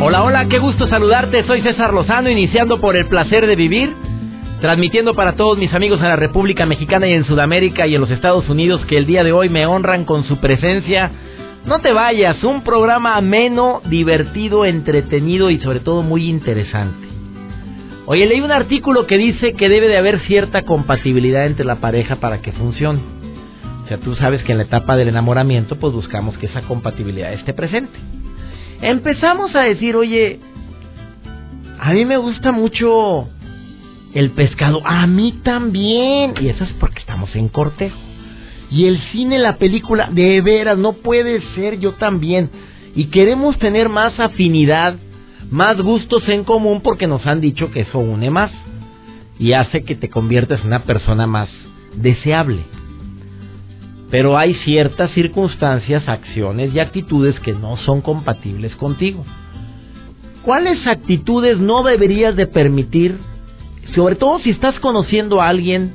Hola, hola, qué gusto saludarte. Soy César Lozano, iniciando por el placer de vivir, transmitiendo para todos mis amigos en la República Mexicana y en Sudamérica y en los Estados Unidos que el día de hoy me honran con su presencia. No te vayas, un programa ameno, divertido, entretenido y sobre todo muy interesante. Oye, leí un artículo que dice que debe de haber cierta compatibilidad entre la pareja para que funcione. O sea, tú sabes que en la etapa del enamoramiento pues buscamos que esa compatibilidad esté presente empezamos a decir, oye, a mí me gusta mucho el pescado, a mí también, y eso es porque estamos en cortejo. Y el cine, la película, de veras, no puede ser yo también. Y queremos tener más afinidad, más gustos en común porque nos han dicho que eso une más y hace que te conviertas en una persona más deseable. Pero hay ciertas circunstancias, acciones y actitudes que no son compatibles contigo. ¿Cuáles actitudes no deberías de permitir? Sobre todo si estás conociendo a alguien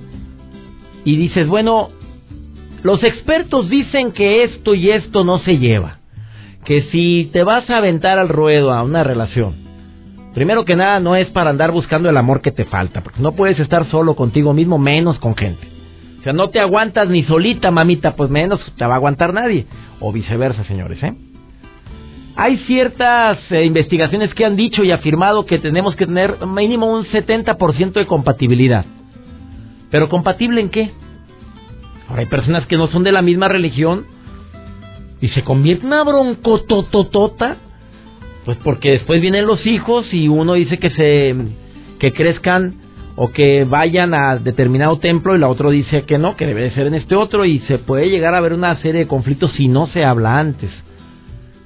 y dices, bueno, los expertos dicen que esto y esto no se lleva. Que si te vas a aventar al ruedo a una relación, primero que nada no es para andar buscando el amor que te falta, porque no puedes estar solo contigo mismo, menos con gente. O sea, no te aguantas ni solita, mamita, pues menos te va a aguantar nadie. O viceversa, señores, ¿eh? Hay ciertas eh, investigaciones que han dicho y afirmado que tenemos que tener mínimo un 70% de compatibilidad. ¿Pero compatible en qué? Ahora hay personas que no son de la misma religión y se convierten en una broncotototota. Pues porque después vienen los hijos y uno dice que se que crezcan o que vayan a determinado templo y la otra dice que no, que debe de ser en este otro y se puede llegar a ver una serie de conflictos si no se habla antes.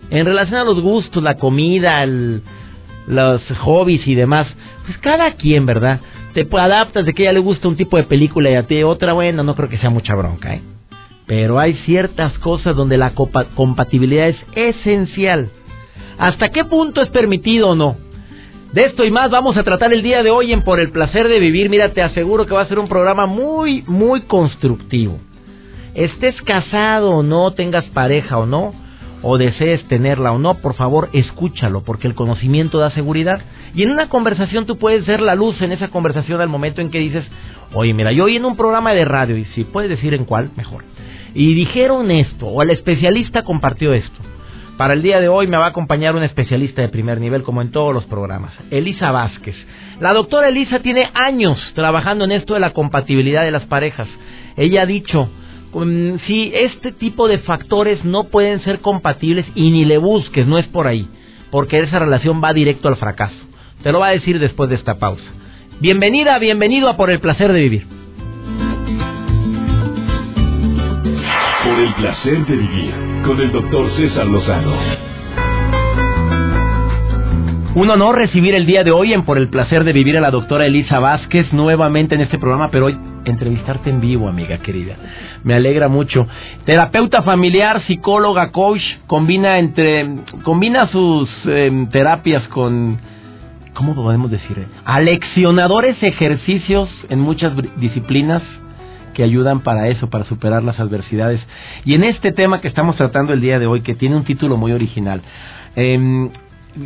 En relación a los gustos, la comida, los hobbies y demás, pues cada quien, ¿verdad? Te adaptas de que a ella le gusta un tipo de película y a ti otra, bueno, no creo que sea mucha bronca, ¿eh? Pero hay ciertas cosas donde la compatibilidad es esencial. ¿Hasta qué punto es permitido o no? De esto y más vamos a tratar el día de hoy en Por el placer de vivir. Mira, te aseguro que va a ser un programa muy, muy constructivo. Estés casado o no, tengas pareja o no, o desees tenerla o no, por favor, escúchalo, porque el conocimiento da seguridad. Y en una conversación tú puedes ser la luz en esa conversación al momento en que dices, oye, mira, yo oí en un programa de radio, y si puedes decir en cuál, mejor. Y dijeron esto, o el especialista compartió esto. Para el día de hoy me va a acompañar una especialista de primer nivel, como en todos los programas, Elisa Vázquez. La doctora Elisa tiene años trabajando en esto de la compatibilidad de las parejas. Ella ha dicho, mm, si este tipo de factores no pueden ser compatibles y ni le busques, no es por ahí, porque esa relación va directo al fracaso. Te lo va a decir después de esta pausa. Bienvenida, bienvenido a Por el Placer de Vivir. Por el Placer de Vivir con el doctor César Lozano. Un honor recibir el día de hoy en Por el placer de vivir a la doctora Elisa Vázquez nuevamente en este programa, pero hoy entrevistarte en vivo, amiga querida. Me alegra mucho. Terapeuta familiar, psicóloga, coach, combina entre combina sus em, terapias con ¿cómo podemos decir? Aleccionadores ejercicios en muchas disciplinas que ayudan para eso, para superar las adversidades. Y en este tema que estamos tratando el día de hoy, que tiene un título muy original, eh,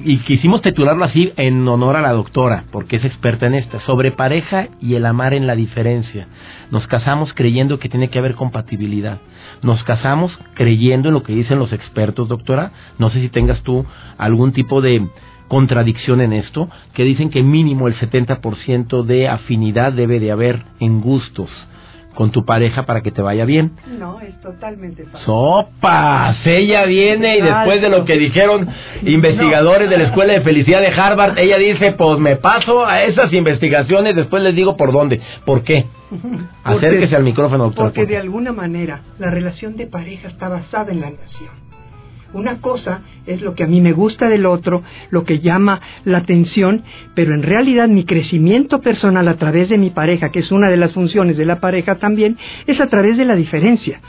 y quisimos titularlo así en honor a la doctora, porque es experta en esta, sobre pareja y el amar en la diferencia. Nos casamos creyendo que tiene que haber compatibilidad. Nos casamos creyendo en lo que dicen los expertos, doctora. No sé si tengas tú algún tipo de contradicción en esto, que dicen que mínimo el 70% de afinidad debe de haber en gustos con tu pareja para que te vaya bien. No, es totalmente falso. ¡Sopas! Ella viene y después de lo que dijeron investigadores de la Escuela de Felicidad de Harvard, ella dice, pues me paso a esas investigaciones, después les digo por dónde. ¿Por qué? Acérquese al micrófono, doctor. Porque de alguna manera la relación de pareja está basada en la nación. Una cosa es lo que a mí me gusta del otro, lo que llama la atención, pero en realidad mi crecimiento personal a través de mi pareja, que es una de las funciones de la pareja también, es a través de la diferencia.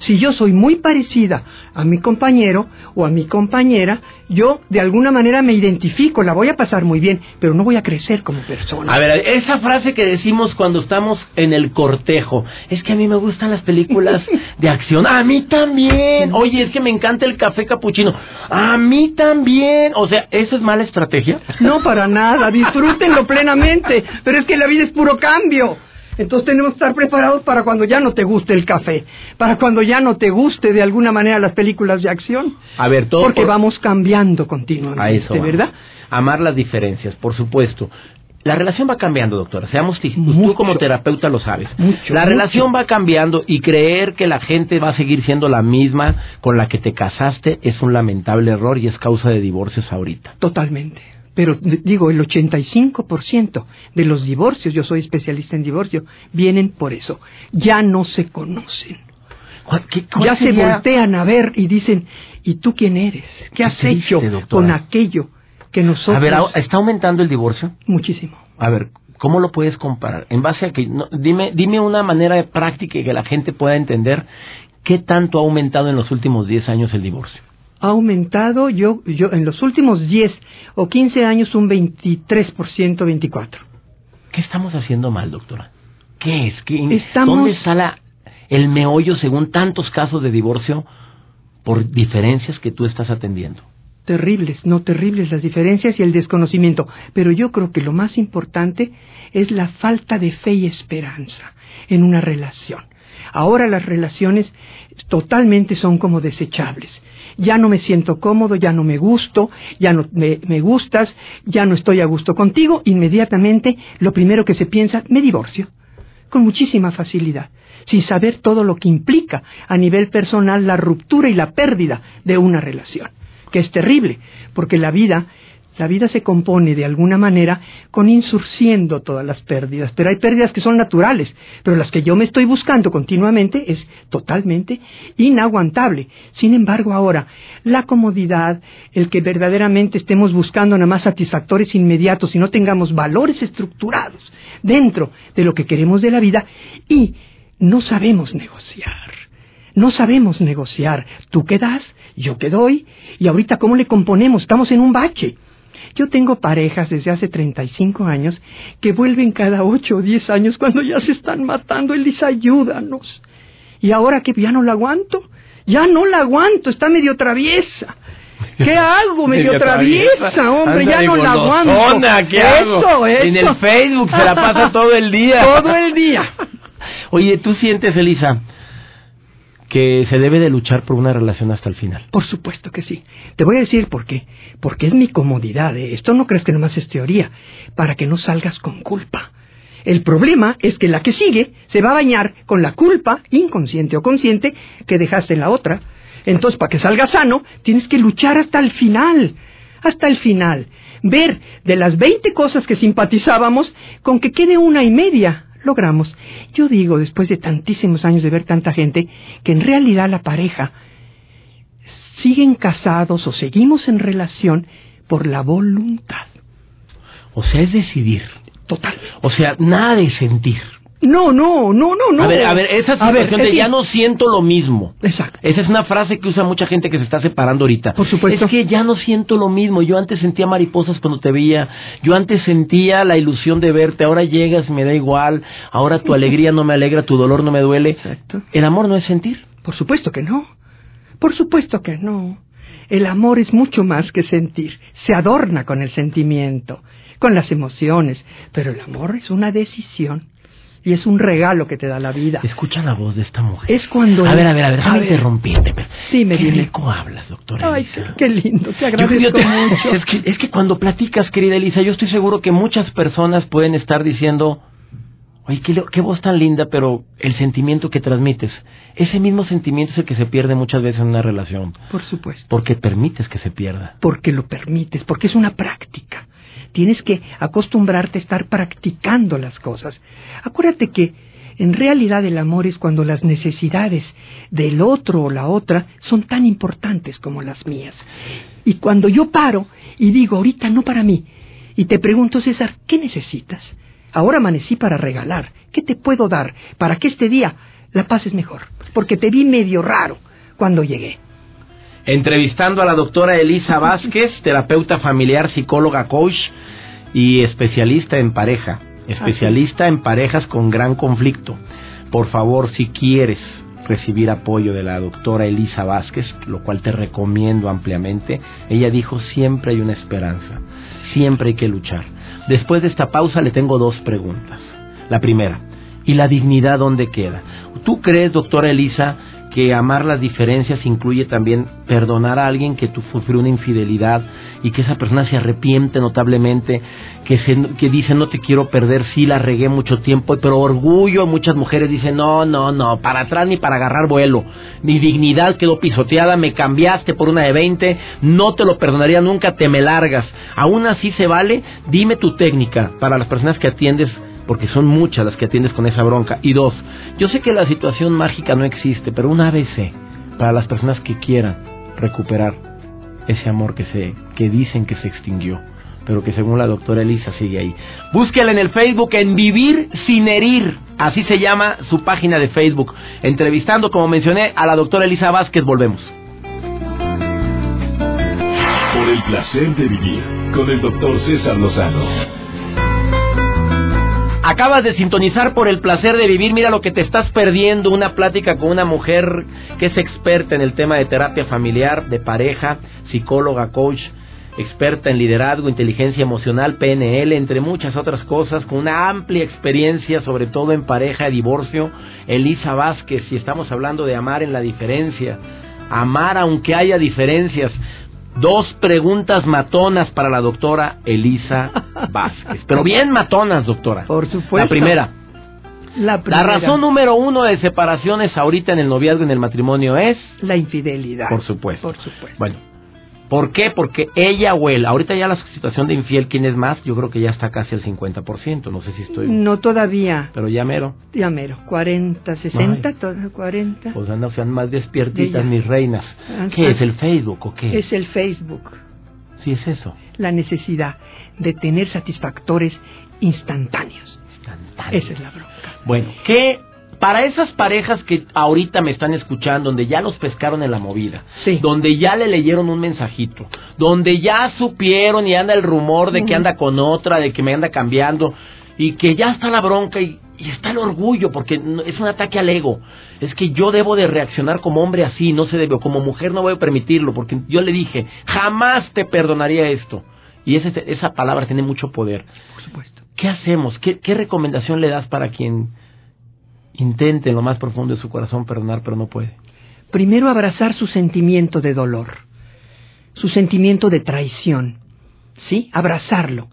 Si yo soy muy parecida a mi compañero o a mi compañera, yo de alguna manera me identifico, la voy a pasar muy bien, pero no voy a crecer como persona. A ver, esa frase que decimos cuando estamos en el cortejo, es que a mí me gustan las películas de acción, a mí también. Oye, es que me encanta el café capuchino, a mí también. O sea, ¿eso es mala estrategia? No, para nada, disfrútenlo plenamente, pero es que la vida es puro cambio. Entonces tenemos que estar preparados para cuando ya no te guste el café, para cuando ya no te guste de alguna manera las películas de acción. A ver, todo porque vamos cambiando continuamente, a eso ¿verdad? Amar las diferencias, por supuesto. La relación va cambiando, doctora. Seamos tú como terapeuta lo sabes. la relación va cambiando y creer que la gente va a seguir siendo la misma con la que te casaste es un lamentable error y es causa de divorcios ahorita. Totalmente. Pero digo, el 85% de los divorcios, yo soy especialista en divorcio, vienen por eso. Ya no se conocen. ya se voltean a ver y dicen, ¿y tú quién eres? ¿Qué, has hecho con aquello que nosotros... A ver, ¿está aumentando el divorcio? Muchísimo. A ver, ¿cómo lo puedes comparar? En base a que... dime, dime una manera práctica que la gente pueda entender qué tanto ha aumentado en los últimos 10 años el divorcio ha aumentado yo, yo en los últimos 10 o 15 años un 23%, 24%. ¿Qué estamos haciendo mal, doctora? ¿Qué es? ¿Dónde está el meollo según tantos casos de divorcio por diferencias que tú estás atendiendo? Terribles, no terribles las diferencias y el desconocimiento. Pero yo creo que lo más importante es la falta de fe y esperanza en una relación. Ahora las relaciones totalmente son como desechables. Ya no me siento cómodo, ya no me gusto, ya no me, gustas, ya no estoy a gusto contigo, inmediatamente lo primero que se piensa, me divorcio, con muchísima facilidad, sin saber todo lo que implica a nivel personal la ruptura y la pérdida de una relación, que es terrible, porque la vida la vida se compone de alguna manera con insurciendo todas las pérdidas, pero hay pérdidas que son naturales, pero las que yo me estoy buscando continuamente es totalmente inaguantable. Sin embargo, ahora, la comodidad, el que verdaderamente estemos buscando nada más satisfactores inmediatos y no tengamos valores estructurados dentro de lo que queremos de la vida y no sabemos negociar. No sabemos negociar. Tú qué das, yo qué doy, y ahorita cómo le componemos, estamos en un bache. Yo tengo parejas desde hace 35 años que vuelven cada 8 o 10 años cuando ya se están matando. Él dice, ayúdanos. Y ahora que ya no la aguanto, ya no la aguanto, está medio traviesa. ¿Qué hago? Medio, traviesa, hombre, ya no la aguanto. ¿qué hago? En el Facebook se la pasa todo el día. Todo el día. Oye, ¿tú sientes, Elisa, que se debe de luchar por una relación hasta el final. Por supuesto que sí. Te voy a decir por qué. Porque es mi comodidad. ¿eh? Esto no crees que nomás es teoría. Para que no salgas con culpa. El problema es que la que sigue se va a bañar con la culpa, inconsciente o consciente, que dejaste en la otra. Entonces, para que salga sano, tienes que luchar hasta el final. Hasta el final. Ver de las 20 cosas que simpatizábamos con que quede una y media logramos. Yo digo, después de tantísimos años de ver tanta gente, que en realidad la pareja siguen casados o seguimos en relación por la voluntad. O sea, es decidir. Total. O sea, nada de sentir. No, no, no, no, no. A ver, a ver, esa situación de ya no siento lo mismo. Exacto. Esa es una frase que usa mucha gente que se está separando ahorita. Por supuesto. Es que ya no siento lo mismo. Yo antes sentía mariposas cuando te veía. Yo antes sentía la ilusión de verte. Ahora llegas, me da igual. Ahora tu alegría no me alegra, tu dolor no me duele. Exacto. El amor no es sentir. Por supuesto que no. Por supuesto que no. El amor es mucho más que sentir. Se adorna con el sentimiento, con las emociones. Pero el amor es una decisión y es un regalo que te da la vida. Escucha la voz de esta mujer. Es cuando... A ver, a ver, a ver, déjame interrumpirte. Sí, me Qué rico hablas, doctora Ay, qué lindo, te agradezco mucho. Es que, es que cuando platicas, querida Elisa, yo estoy seguro que muchas personas pueden estar diciendo... Oye, qué, qué voz tan linda, pero el sentimiento que transmites, ese mismo sentimiento es el que se pierde muchas veces en una relación. Por supuesto. Porque permites que se pierda. Porque lo permites, porque es una práctica. Tienes que acostumbrarte a estar practicando las cosas. Acuérdate que En realidad el amor es cuando las necesidades del otro o la otra son tan importantes como las mías. Y cuando yo paro y digo, ahorita no para mí, y te pregunto, César, ¿qué necesitas? Ahora amanecí para regalar. ¿Qué te puedo dar para que este día la pases mejor? Porque te vi medio raro cuando llegué. Entrevistando a la doctora Elisa Vázquez, terapeuta familiar, psicóloga, coach y especialista en pareja. Especialista en parejas con gran conflicto. Por favor, si quieres recibir apoyo de la doctora Elisa Vázquez, lo cual te recomiendo ampliamente, ella dijo siempre hay una esperanza, siempre hay que luchar. Después de esta pausa le tengo dos preguntas. La primera, ¿y la dignidad dónde queda? ¿Tú crees, doctora Elisa, que amar las diferencias incluye también perdonar a alguien que tú sufrió una infidelidad y que esa persona se arrepiente notablemente, que, se, que dice no te quiero perder, sí la regué mucho tiempo, pero orgullo, muchas mujeres dicen no, no, no, para atrás ni para agarrar vuelo, mi dignidad quedó pisoteada, me cambiaste por una de 20, no te lo perdonaría nunca, te me largas, aún así se vale, dime tu técnica para las personas que atiendes porque son muchas las que atiendes con esa bronca. Y dos, yo sé que la situación mágica no existe, pero un ABC para las personas que quieran recuperar ese amor que se que dicen que se extinguió, pero que según la doctora Elisa sigue ahí. Búsquela en el Facebook en Vivir sin herir, así se llama su página de Facebook. Entrevistando, como mencioné, a la doctora Elisa Vázquez, volvemos. Por el placer de vivir con el doctor César Lozano. Acabas de sintonizar por el placer de vivir. Mira lo que te estás perdiendo. Una plática con una mujer que es experta en el tema de terapia familiar, de pareja, psicóloga, coach, experta en liderazgo, inteligencia emocional, PNL, entre muchas otras cosas, con una amplia experiencia, sobre todo en pareja, divorcio. Elisa Vázquez, y estamos hablando de amar en la diferencia. Amar aunque haya diferencias. Dos preguntas matonas para la doctora Elisa Vázquez. Pero bien matonas, doctora. Por supuesto. La primera. La, La razón número uno de separaciones ahorita en el noviazgo y en el matrimonio es... La infidelidad. Por supuesto. Por supuesto. Bueno, ¿por qué? Porque ella o él, ahorita ya la situación de infiel, ¿quién es más? Yo creo que ya está casi al 50%, no sé si estoy... No todavía. Pero ya mero. Ya mero. 40, 60, Ay. to- 40. Pues andan, sean más despiertitas mis reinas. Ah, ¿Qué es el Facebook o qué? Es el Facebook. Sí, es eso. La necesidad de tener satisfactores instantáneos. Instantáneo. Esa es la bronca. Bueno, que para esas parejas que ahorita me están escuchando, donde ya los pescaron en la movida, Sí. donde ya le leyeron un mensajito, donde ya supieron y anda el rumor de que anda con otra, de que me anda cambiando, y que ya está la bronca y, y está el orgullo, porque es un ataque al ego. Es que yo debo de reaccionar como hombre así, no se debe, o como mujer no voy a permitirlo, porque yo le dije, jamás te perdonaría esto. Y ese- esa palabra tiene mucho poder. Por supuesto. ¿Qué hacemos? ¿Qué, ¿Qué recomendación le das para quien intente en lo más profundo de su corazón perdonar pero no puede? Primero abrazar su sentimiento de dolor, su sentimiento de traición, ¿sí? Abrazarlo,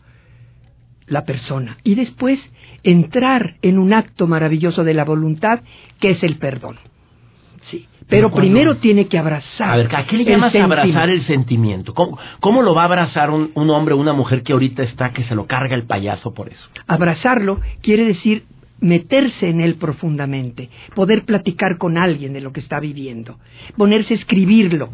la persona. Y después entrar en un acto maravilloso de la voluntad que es el perdón. Sí. Pero primero tiene que abrazar. A ver, ¿a qué le llamas abrazar el sentimiento? ¿Cómo, ¿Cómo lo va a abrazar un, un hombre o una mujer que ahorita está que se lo carga el payaso por eso? Abrazarlo quiere decir meterse en él profundamente, poder platicar con alguien de lo que está viviendo, ponerse a escribirlo,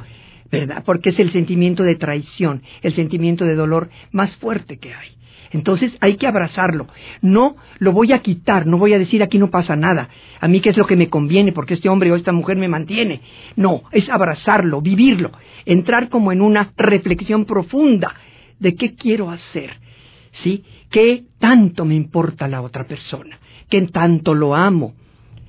¿verdad? Porque es el sentimiento de traición, el sentimiento de dolor más fuerte que hay. Entonces hay que abrazarlo. No lo voy a quitar, no voy a decir aquí no pasa nada. A mí qué es lo que me conviene porque este hombre o esta mujer me mantiene. No, es abrazarlo, vivirlo, entrar como en una reflexión profunda de qué quiero hacer. ¿Sí? ¿Qué tanto me importa la otra persona? ¿Qué tanto lo amo?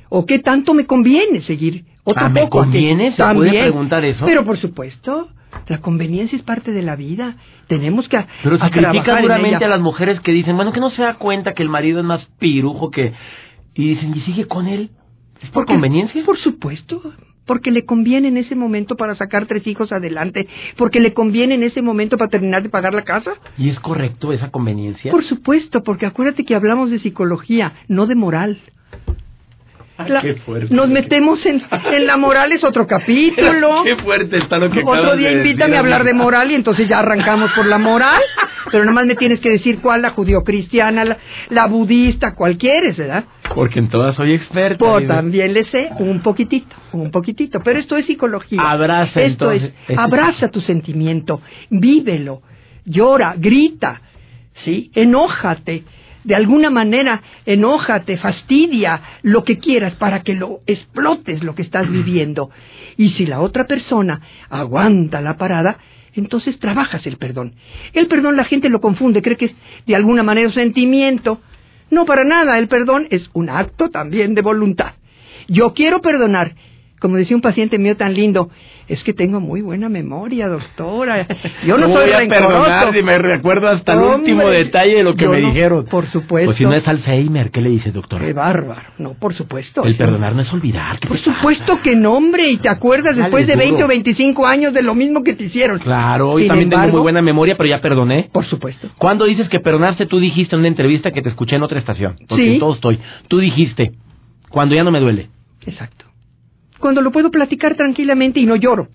¿O qué tanto me conviene seguir otro Ah, ¿me poco? conviene? ¿Se puede También. preguntar eso? Pero por supuesto, la conveniencia es parte de la vida. Tenemos que Pero se critica duramente a las mujeres que dicen, bueno, que no se da cuenta que el marido es más pirujo que... Y dicen, ¿y sigue con él? ¿Es por Porque- conveniencia? Por supuesto. Porque le conviene en ese momento para sacar tres hijos adelante. Porque le conviene en ese momento para terminar de pagar la casa. ¿Y es correcto esa conveniencia? Por supuesto, porque acuérdate que hablamos de psicología, no de moral. Ay, La- qué fuerte. nos metemos en, en la moral, es otro capítulo. Qué fuerte está lo que Otro día de invítame a hablar de moral y entonces ya arrancamos por la moral. Pero nomás me tienes que decir cuál, la judio-cristiana, la, la budista, cuál quieres, ¿verdad? Porque en todas soy experta. Pues también le sé un poquitito, un poquitito. Pero esto es psicología. Abraza Esto es, abraza tu sentimiento, vívelo, llora, grita, ¿sí? Enójate. De alguna manera, enójate, fastidia, lo que quieras para que lo explotes lo que estás viviendo. Y si la otra persona aguanta la parada, entonces trabajas el perdón. El perdón la gente lo confunde, cree que es de alguna manera un sentimiento. No, para nada, el perdón es un acto también de voluntad. Yo quiero perdonar como decía un paciente mío tan lindo, es que tengo muy buena memoria, doctora. Yo no soy voy a perdonar si me recuerdo hasta el último detalle de lo que me dijeron. Por supuesto. Pues si no es Alzheimer, ¿qué le dice, doctor? Qué bárbaro. No, por supuesto. El perdonar no es olvidar. Por supuesto que no, hombre, y te acuerdas después de 20 o 25 años de lo mismo que te hicieron. Claro, y también tengo muy buena memoria, pero ya perdoné. Por supuesto. Cuando dices que perdonaste, tú dijiste en una entrevista que te escuché en otra estación, porque sí. en todo estoy. Tú dijiste, cuando ya no me duele. Exacto cuando lo puedo platicar tranquilamente y no lloro.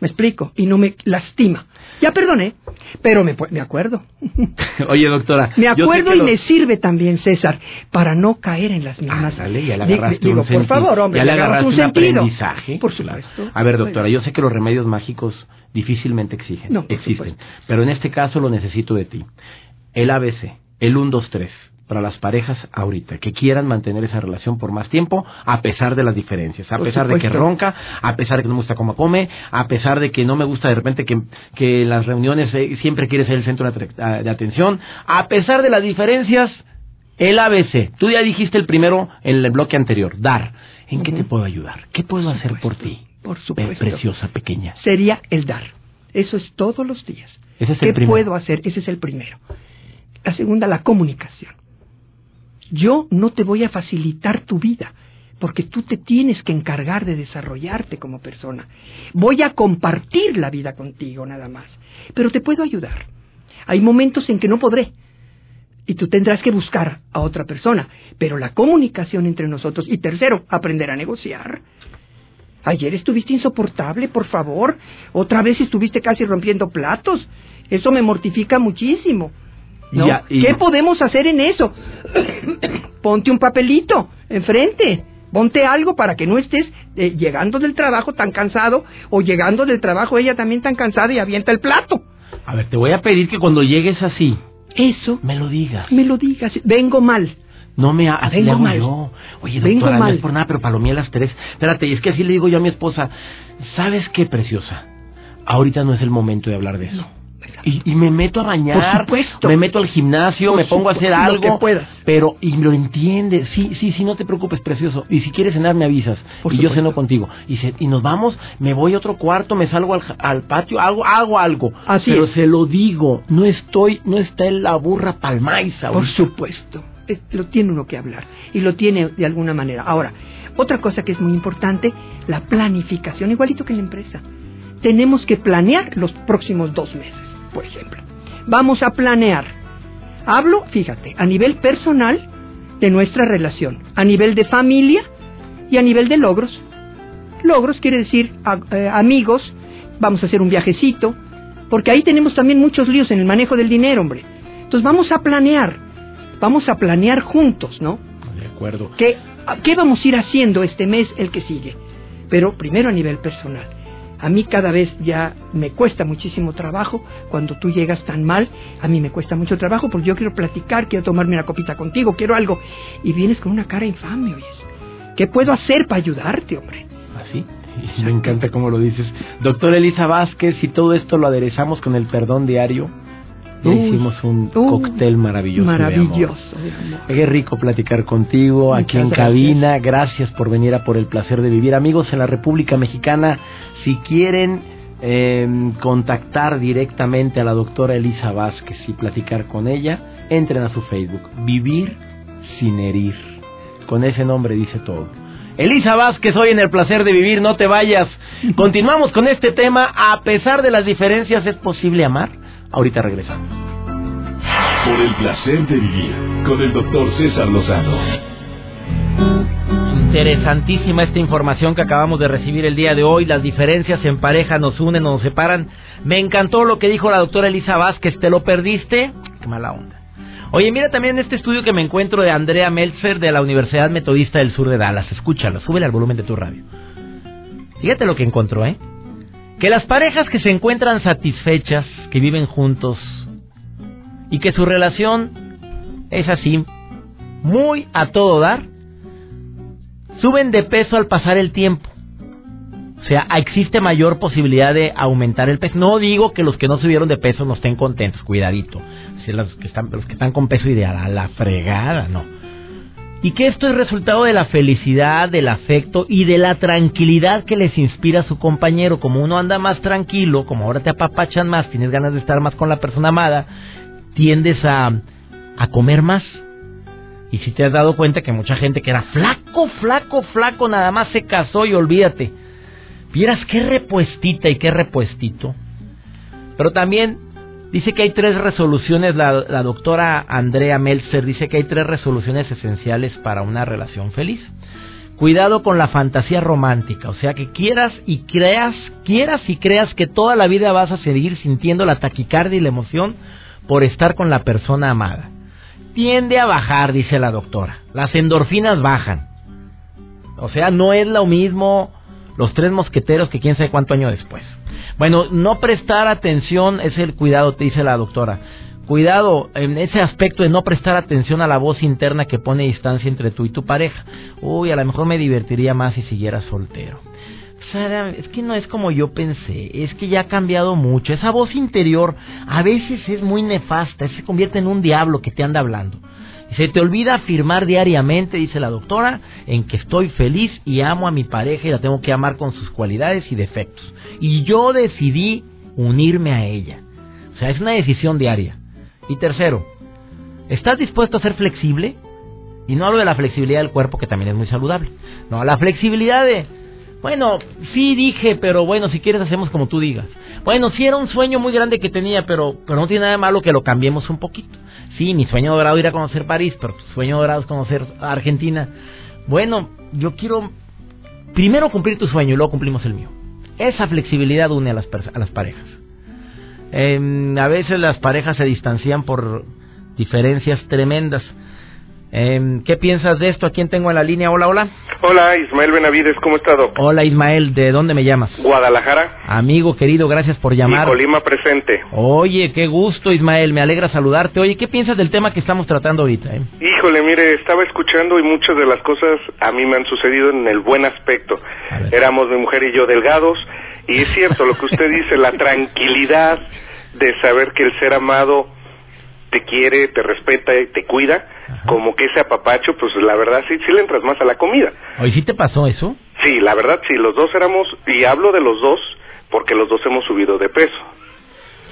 Me explico, y no me lastima. Ya perdoné, pero me, me acuerdo. Oye, doctora. Me acuerdo y me sirve también, César, para no caer en las mismas. Ah, ya le agarraste Digo, por favor, hombre, ya le agarraste un, aprendizaje. Por supuesto. A ver, doctora, yo sé que los remedios mágicos difícilmente exigen. No, existen. Pero en este caso lo necesito de ti. El ABC, el 1, 2, 3 para las parejas ahorita, que quieran mantener esa relación por más tiempo, a pesar de las diferencias, a pesar de que ronca, a pesar de que no me gusta cómo come, a pesar de que no me gusta de repente que, que en las reuniones eh, siempre quiere ser el centro de, atención, a pesar de las diferencias, el ABC. Tú ya dijiste el primero en el bloque anterior, dar. ¿En qué te puedo ayudar? ¿Qué puedo hacer por ti? Por supuesto. Preciosa, pequeña. Sería el dar. Eso es todos los días. Ese es el ¿Qué puedo hacer? Ese es el primero. La segunda, la comunicación. Yo no te voy a facilitar tu vida, porque tú te tienes que encargar de desarrollarte como persona. Voy a compartir la vida contigo nada más, pero te puedo ayudar. Hay momentos en que no podré, y tú tendrás que buscar a otra persona, pero la comunicación entre nosotros, y tercero, aprender a negociar. Ayer estuviste insoportable, por favor. Otra vez estuviste casi rompiendo platos. Eso me mortifica muchísimo. ¿Qué podemos hacer en eso? Ponte un papelito enfrente. Ponte algo para que no estés eh, llegando del trabajo tan cansado o llegando del trabajo ella también tan cansada y avienta el plato. A ver, te voy a pedir que cuando llegues así, eso me lo digas. Me lo digas. Vengo mal. No me así Vengo mal. Oye, doctora, no es por nada, pero palomé a las tres. Espérate, y es que así le digo yo a mi esposa, ¿sabes qué, preciosa? Ahorita no es el momento de hablar de eso. Y, me meto a bañar, me meto al gimnasio, me pongo a hacer algo, pero y lo entiende, sí, sí, sí, no te preocupes, precioso. Y si quieres cenar me avisas y yo ceno contigo. Y, y nos vamos, me voy a otro cuarto, me salgo al, patio, hago, hago algo. Así pero se lo digo, no estoy, no está en la burra palmaiza. Por supuesto, lo tiene uno que hablar y lo tiene de alguna manera. Ahora, otra cosa que es muy importante, la planificación, igualito que en la empresa. Tenemos que planear los próximos dos meses por ejemplo. Vamos a planear. Hablo, fíjate, a nivel personal de nuestra relación, a nivel de familia y a nivel de logros. Logros quiere decir eh, amigos, vamos a hacer un viajecito, porque ahí tenemos también muchos líos en el manejo del dinero, hombre. Entonces vamos a planear, vamos a planear juntos, ¿no? De acuerdo. ¿Qué, ¿Qué vamos a ir haciendo este mes, el que sigue? Pero primero a nivel personal. A mí cada vez ya me cuesta muchísimo trabajo cuando tú llegas tan mal. A mí me cuesta mucho trabajo porque yo quiero platicar, quiero tomarme una copita contigo, quiero algo. Y vienes con una cara infame, oyes. ¿Qué puedo hacer para ayudarte, hombre? Así. ¿Ah, me encanta cómo lo dices. Doctor Elisa Vázquez, si todo esto lo aderezamos con el perdón diario, hicimos un cóctel maravilloso. Maravilloso. Qué rico platicar contigo aquí en cabina. Gracias por venir a Por el Placer de Vivir. Amigos en la República Mexicana, si quieren em, contactar directamente a la doctora Elisa Vázquez y platicar con ella, entren a su Facebook. Vivir sin herir. Con ese nombre dice todo. Elisa Vázquez, hoy en el placer de vivir, no te vayas. Continuamos con este tema. A pesar de las diferencias, ¿es posible amar? Ahorita regresamos. Por el placer de vivir con el doctor César Lozano. Interesantísima esta información que acabamos de recibir el día de hoy. Las diferencias en pareja nos unen o nos separan. Me encantó lo que dijo la doctora Elisa Vázquez. ¿Te lo perdiste? Qué mala onda. Oye, mira también este estudio que me encuentro de Andrea Meltzer de la Universidad Metodista del Sur de Dallas. Escúchalo, súbele al volumen de tu radio. Fíjate lo que encontró, ¿eh? Que las parejas que se encuentran satisfechas, que viven juntos y que su relación es así, muy a todo dar, suben de peso al pasar el tiempo. O sea, existe mayor posibilidad de aumentar el peso. No digo que los que no subieron de peso no estén contentos, cuidadito. Si los que están, los que están con peso ideal, a la fregada, no. Y que esto es resultado de la felicidad, del afecto y de la tranquilidad que les inspira a su compañero. Como uno anda más tranquilo, como ahora te apapachan más, tienes ganas de estar más con la persona amada, tiendes a, a comer más. Y si te has dado cuenta que mucha gente que era flaco, flaco, flaco, nada más se casó y olvídate Vieras qué repuestita y qué repuestito. Pero también dice que hay tres resoluciones, la, doctora Andrea Meltzer dice que hay tres resoluciones esenciales para una relación feliz. Cuidado con la fantasía romántica, o sea que quieras y creas, quieras y creas que toda la vida vas a seguir sintiendo la taquicardia y la emoción por estar con la persona amada. Tiende a bajar, dice la doctora. Las endorfinas bajan. O sea, no es lo mismo los tres mosqueteros que quién sabe cuánto año después. Bueno, no prestar atención es el cuidado, te dice la doctora. Cuidado en ese aspecto de no prestar atención a la voz interna que pone distancia entre tú y tu pareja. Uy, a lo mejor me divertiría más si siguiera soltero. Sara, es que no es como yo pensé, es que ya ha cambiado mucho. Esa voz interior a veces es muy nefasta, se convierte en un diablo que te anda hablando. Se te olvida afirmar diariamente, dice la doctora, en que estoy feliz y amo a mi pareja y la tengo que amar con sus cualidades y defectos. Y yo decidí unirme a ella. O sea, es una decisión diaria. Y tercero, ¿estás dispuesto a ser flexible? Y no hablo de la flexibilidad del cuerpo, que también es muy saludable. No, la flexibilidad de, bueno, sí dije, pero bueno, si quieres hacemos como tú digas. Bueno, sí era un sueño muy grande que tenía, pero, pero no tiene nada de malo que lo cambiemos un poquito. Sí, mi sueño dorado era conocer París, pero tu sueño dorado es conocer Argentina. Bueno, yo quiero primero cumplir tu sueño y luego cumplimos el mío. Esa flexibilidad une a las, a las parejas. Eh, a veces las parejas se distancian por diferencias tremendas. Eh, ¿Qué piensas de esto? ¿A quién tengo en la línea? Hola, hola. Hola, Ismael Benavides, ¿cómo estado? Hola, Ismael, ¿de dónde me llamas? Guadalajara. Amigo querido, gracias por llamar. Y Colima presente. Oye, qué gusto, Ismael, me alegra saludarte. Oye, ¿qué piensas del tema que estamos tratando ahorita? Eh? Híjole, mire, estaba escuchando y muchas de las cosas a mí me han sucedido en el buen aspecto. Éramos mi mujer y yo delgados, y es cierto lo que usted dice, la tranquilidad de saber que el ser amado te quiere, te respeta y te cuida, como que ese apapacho, pues la verdad sí, sí le entras más a la comida. ¿Hoy sí te pasó eso? Sí, la verdad sí, los dos éramos, y hablo de los dos, porque los dos hemos subido de peso.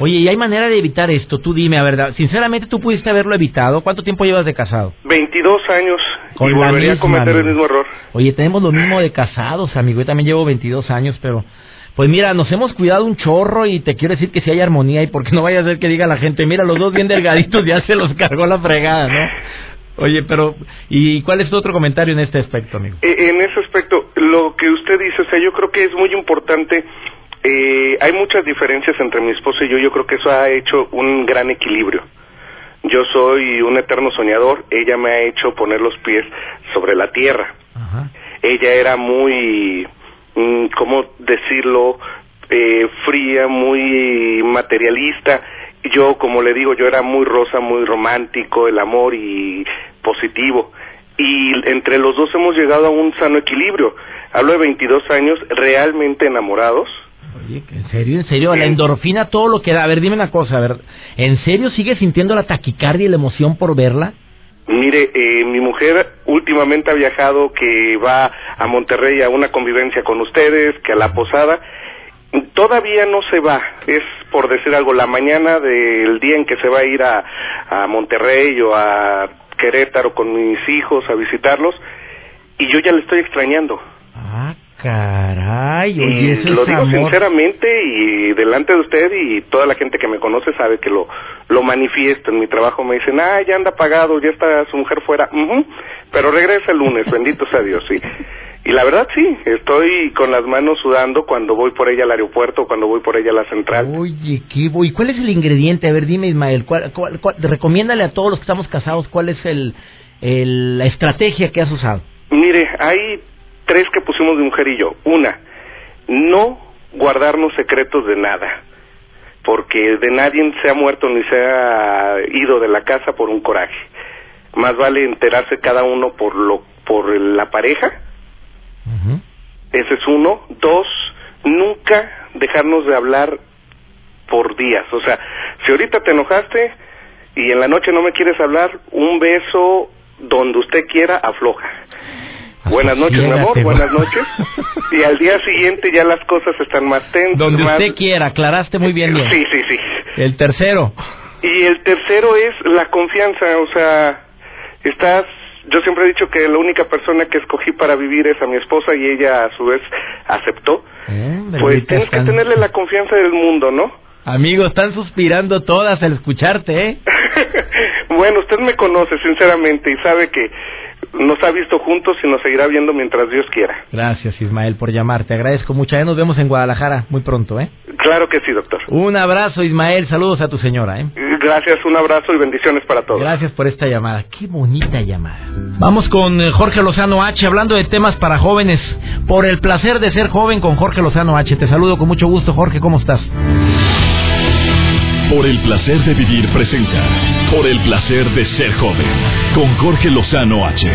Oye, ¿y hay manera de evitar esto? Tú dime, a verdad, sinceramente tú pudiste haberlo evitado. ¿Cuánto tiempo llevas de casado? 22 años Con y volvería a cometer el mismo error. Oye, tenemos lo mismo de casados, amigo. Yo también llevo 22 años, pero pues mira, nos hemos cuidado un chorro y te quiero decir que si hay armonía y porque no vaya a ser que diga la gente, mira, los dos bien delgaditos ya se los cargó la fregada, ¿no? Oye, pero ¿y cuál es tu otro comentario en este aspecto, amigo? Eh, en ese aspecto, lo que usted dice, o sea, yo creo que es muy importante. Eh, hay muchas diferencias entre mi esposo y yo. Yo creo que eso ha hecho un gran equilibrio. Yo soy un eterno soñador. Ella me ha hecho poner los pies sobre la tierra. Ajá. Ella era muy ¿cómo decirlo? Eh, fría, muy materialista. Yo, como le digo, yo era muy rosa, muy romántico, el amor y positivo. Y entre los dos hemos llegado a un sano equilibrio. Hablo de 22 años realmente enamorados. Oye, ¿en serio? ¿En serio? La endorfina, todo lo que da. A ver, dime una cosa, a ver. ¿En serio sigues sintiendo la taquicardia y la emoción por verla? Mire, eh, mi mujer últimamente ha viajado que va a Monterrey a una convivencia con ustedes, que a la posada. Todavía no se va, es por decir algo, la mañana del día en que se va a ir a, a Monterrey o a Querétaro con mis hijos a visitarlos, y yo ya le estoy extrañando. Ah, Caray, oye, y lo digo sinceramente y delante de usted y toda la gente que me conoce sabe que lo lo manifiesto en mi trabajo me dicen, "Ah, ya anda pagado, ya está su mujer fuera." pero regresa el lunes, bendito sea Dios, sí. Y la verdad sí, estoy con las manos sudando cuando voy por ella al aeropuerto, cuando voy por ella a la central. Oye, qué ¿y cuál es el ingrediente? A ver, dime Ismael, ¿cuál, cuál, recomiéndale a todos los que estamos casados cuál es el, la estrategia que has usado. Mire, hay tres que pusimos de mujer y yo. Una, no guardarnos secretos de nada, porque de nadie se ha muerto ni se ha ido de la casa por un coraje. Más vale enterarse cada uno por lo por la pareja ese es uno. Dos, nunca dejarnos de hablar por días. O sea, si ahorita te enojaste y en la noche no me quieres hablar, un beso donde usted quiera afloja. Buenas noches, mi amor, buenas noches. Y al día siguiente ya las cosas están más tensas. Donde usted quiera, aclaraste muy bien, bien. Sí, sí, sí. El tercero. Y el tercero es la confianza, o sea, estás yo siempre he dicho que la única persona que escogí para vivir es a mi esposa y ella a su vez aceptó. pues tienes que tenerle la confianza del mundo, ¿no? Amigo, están suspirando todas al escucharte, ¿eh? bueno, usted me conoce sinceramente y sabe que nos ha visto juntos y nos seguirá viendo mientras Dios quiera. Gracias, Ismael, por llamarte. Te agradezco mucho. Ya nos vemos en Guadalajara muy pronto, ¿eh? Claro que sí, doctor. Un abrazo, Ismael. Saludos a tu señora, ¿eh? Gracias, un abrazo y bendiciones para todos. Gracias por esta llamada. Qué bonita llamada. Vamos con eh, Jorge Lozano H, hablando de temas para jóvenes. Por el placer de ser joven con Jorge Lozano H. Te saludo con mucho gusto, Jorge. ¿Cómo estás? Por el placer de vivir presenta. Por el placer de ser joven. Con Jorge Lozano H.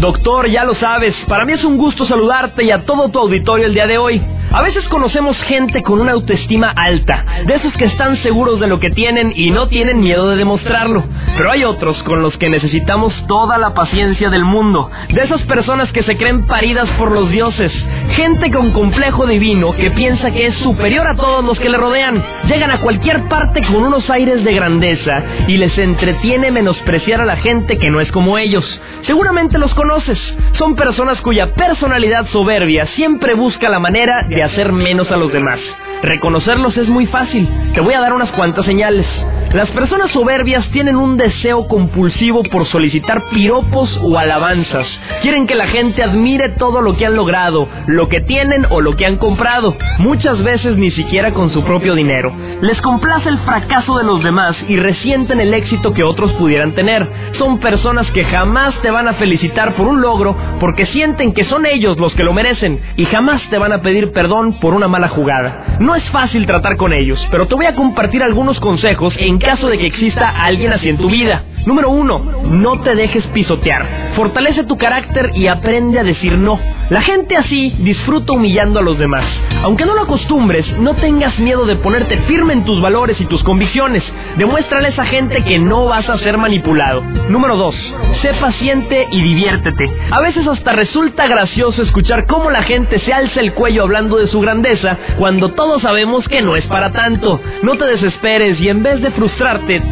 Doctor, ya lo sabes, para mí es un gusto saludarte y a todo tu auditorio el día de hoy. A veces conocemos gente con una autoestima alta, de esos que están seguros de lo que tienen y no tienen miedo de demostrarlo. Pero hay otros con los que necesitamos toda la paciencia del mundo, de esas personas que se creen paridas por los dioses, gente con complejo divino que piensa que es superior a todos los que le rodean. Llegan a cualquier parte con unos aires de grandeza y les entretiene menospreciar a la gente que no es como ellos. Seguramente los conoces, son personas cuya personalidad soberbia siempre busca la manera de hacer menos a los demás. Reconocerlos es muy fácil. Te voy a dar unas cuantas señales. Las personas soberbias tienen un deseo compulsivo por solicitar piropos o alabanzas. Quieren que la gente admire todo lo que han logrado, lo que tienen o lo que han comprado, muchas veces ni siquiera con su propio dinero. Les complace el fracaso de los demás y resienten el éxito que otros pudieran tener. Son personas que jamás te van a felicitar por un logro porque sienten que son ellos los que lo merecen y jamás te van a pedir perdón por una mala jugada. No es fácil tratar con ellos, pero te voy a compartir algunos consejos en caso de que exista alguien así en tu vida. Número uno, no te dejes pisotear. Fortalece tu carácter y aprende a decir no. La gente así disfruta humillando a los demás. Aunque no lo acostumbres, no tengas miedo de ponerte firme en tus valores y tus convicciones. Demuéstrale a esa gente que no vas a ser manipulado. Número dos, sé paciente y diviértete. A veces hasta resulta gracioso escuchar cómo la gente se alza el cuello hablando de su grandeza cuando todos sabemos que no es para tanto. No te desesperes y en vez de frustrarte,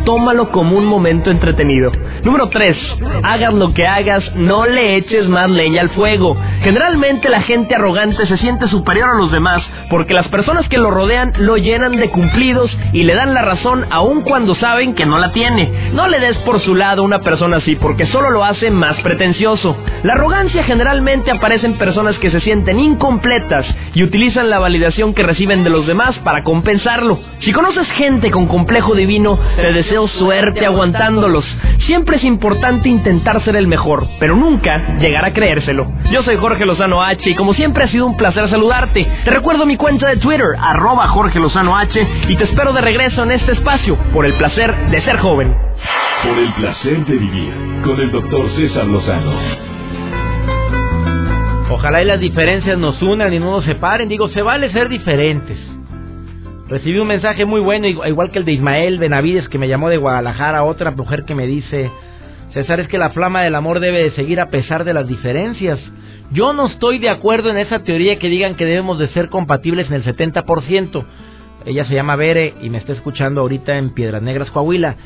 tómalo como un momento entretenido. Número 3. Hagas lo que hagas, no le eches más leña al fuego. Generalmente la gente arrogante se siente superior a los demás porque las personas que lo rodean lo llenan de cumplidos y le dan la razón aun cuando saben que no la tiene. No le des por su lado a una persona así porque solo lo hace más pretencioso. La arrogancia generalmente aparece en personas que se sienten incompletas y utilizan la validación que reciben de los demás para compensarlo. Si conoces gente con complejo divino, te deseo suerte aguantándolos. Siempre es importante intentar ser el mejor, pero nunca llegar a creérselo. Yo soy Jorge Lozano H y como siempre ha sido un placer saludarte. Te recuerdo mi cuenta de Twitter, arroba Jorge Lozano H, y te espero de regreso en este espacio por el placer de ser joven. Por el placer de vivir con el doctor César Lozano. Ojalá y las diferencias nos unan y no nos separen. Digo, se vale ser diferentes. Recibí un mensaje muy bueno, igual que el de Ismael Benavides, que me llamó de Guadalajara, otra mujer que me dice, César, es que la flama del amor debe de seguir a pesar de las diferencias. Yo no estoy de acuerdo en esa teoría que digan que debemos de ser compatibles en el 70%. Ella se llama Bere y me está escuchando ahorita en Piedras Negras, Coahuila.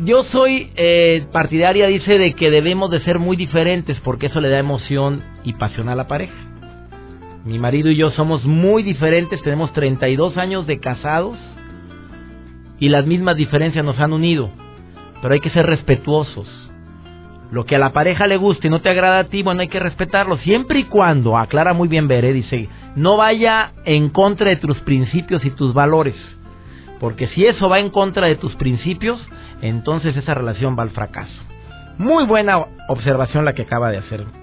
Yo soy eh, partidaria, dice, de que debemos de ser muy diferentes porque eso le da emoción y pasión a la pareja. Mi marido y yo somos muy diferentes, tenemos 32 años de casados y las mismas diferencias nos han unido, pero hay que ser respetuosos. Lo que a la pareja le guste y no te agrada a ti, bueno, hay que respetarlo. Siempre y cuando, aclara muy bien Bere, dice, no vaya en contra de tus principios y tus valores. Porque si eso va en contra de tus principios, entonces esa relación va al fracaso. Muy buena observación la que acaba de hacer.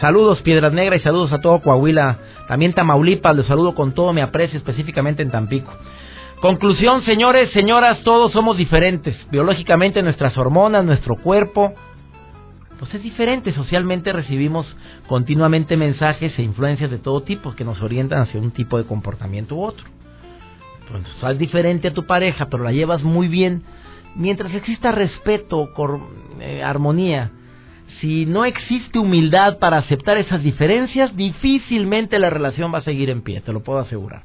Saludos Piedras Negras y saludos a todo Coahuila. También Tamaulipas, les saludo con todo mi aprecio, específicamente en Tampico. Conclusión, señores, señoras, todos somos diferentes. Biológicamente nuestras hormonas, nuestro cuerpo, pues es diferente. Socialmente recibimos continuamente mensajes e influencias de todo tipo que nos orientan hacia un tipo de comportamiento u otro. Entonces, es diferente a tu pareja, pero la llevas muy bien. Mientras exista respeto, eh, armonía, si no existe humildad para aceptar esas diferencias, difícilmente la relación va a seguir en pie, te lo puedo asegurar.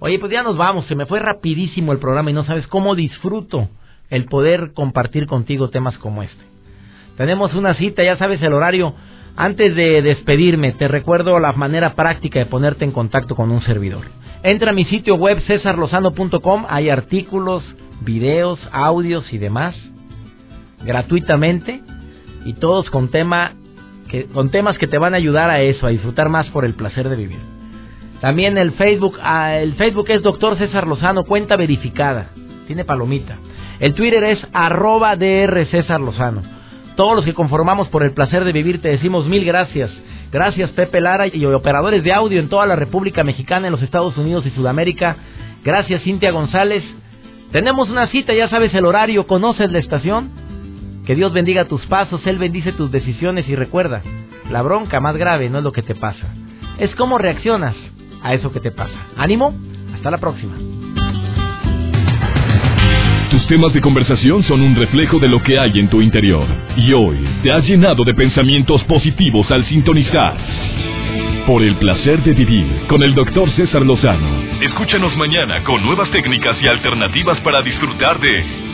Oye, pues ya nos vamos, se me fue rapidísimo el programa y no sabes cómo disfruto el poder compartir contigo temas como este. Tenemos una cita, ya sabes el horario. Antes de despedirme, te recuerdo la manera práctica de ponerte en contacto con un servidor. Entra a mi sitio web cesarlosano.com, hay artículos, videos, audios y demás gratuitamente y todos con tema que, con temas que te van a ayudar a eso, a disfrutar más por el placer de vivir. También el Facebook, ah, el Facebook es Doctor César Lozano, cuenta verificada, tiene palomita. El Twitter es arroba DR César Lozano. Todos los que conformamos por el placer de vivir te decimos mil gracias. Gracias Pepe Lara y operadores de audio en toda la República Mexicana, en los Estados Unidos y Sudamérica. Gracias Cintia González. Tenemos una cita, ya sabes el horario, ¿conoces la estación? Que Dios bendiga tus pasos, Él bendice tus decisiones y recuerda, la bronca más grave no es lo que te pasa, es cómo reaccionas a eso que te pasa. Ánimo, hasta la próxima. Tus temas de conversación son un reflejo de lo que hay en tu interior. Y hoy te has llenado de pensamientos positivos al sintonizar. Por el placer de vivir con el doctor César Lozano. Escúchanos mañana con nuevas técnicas y alternativas para disfrutar de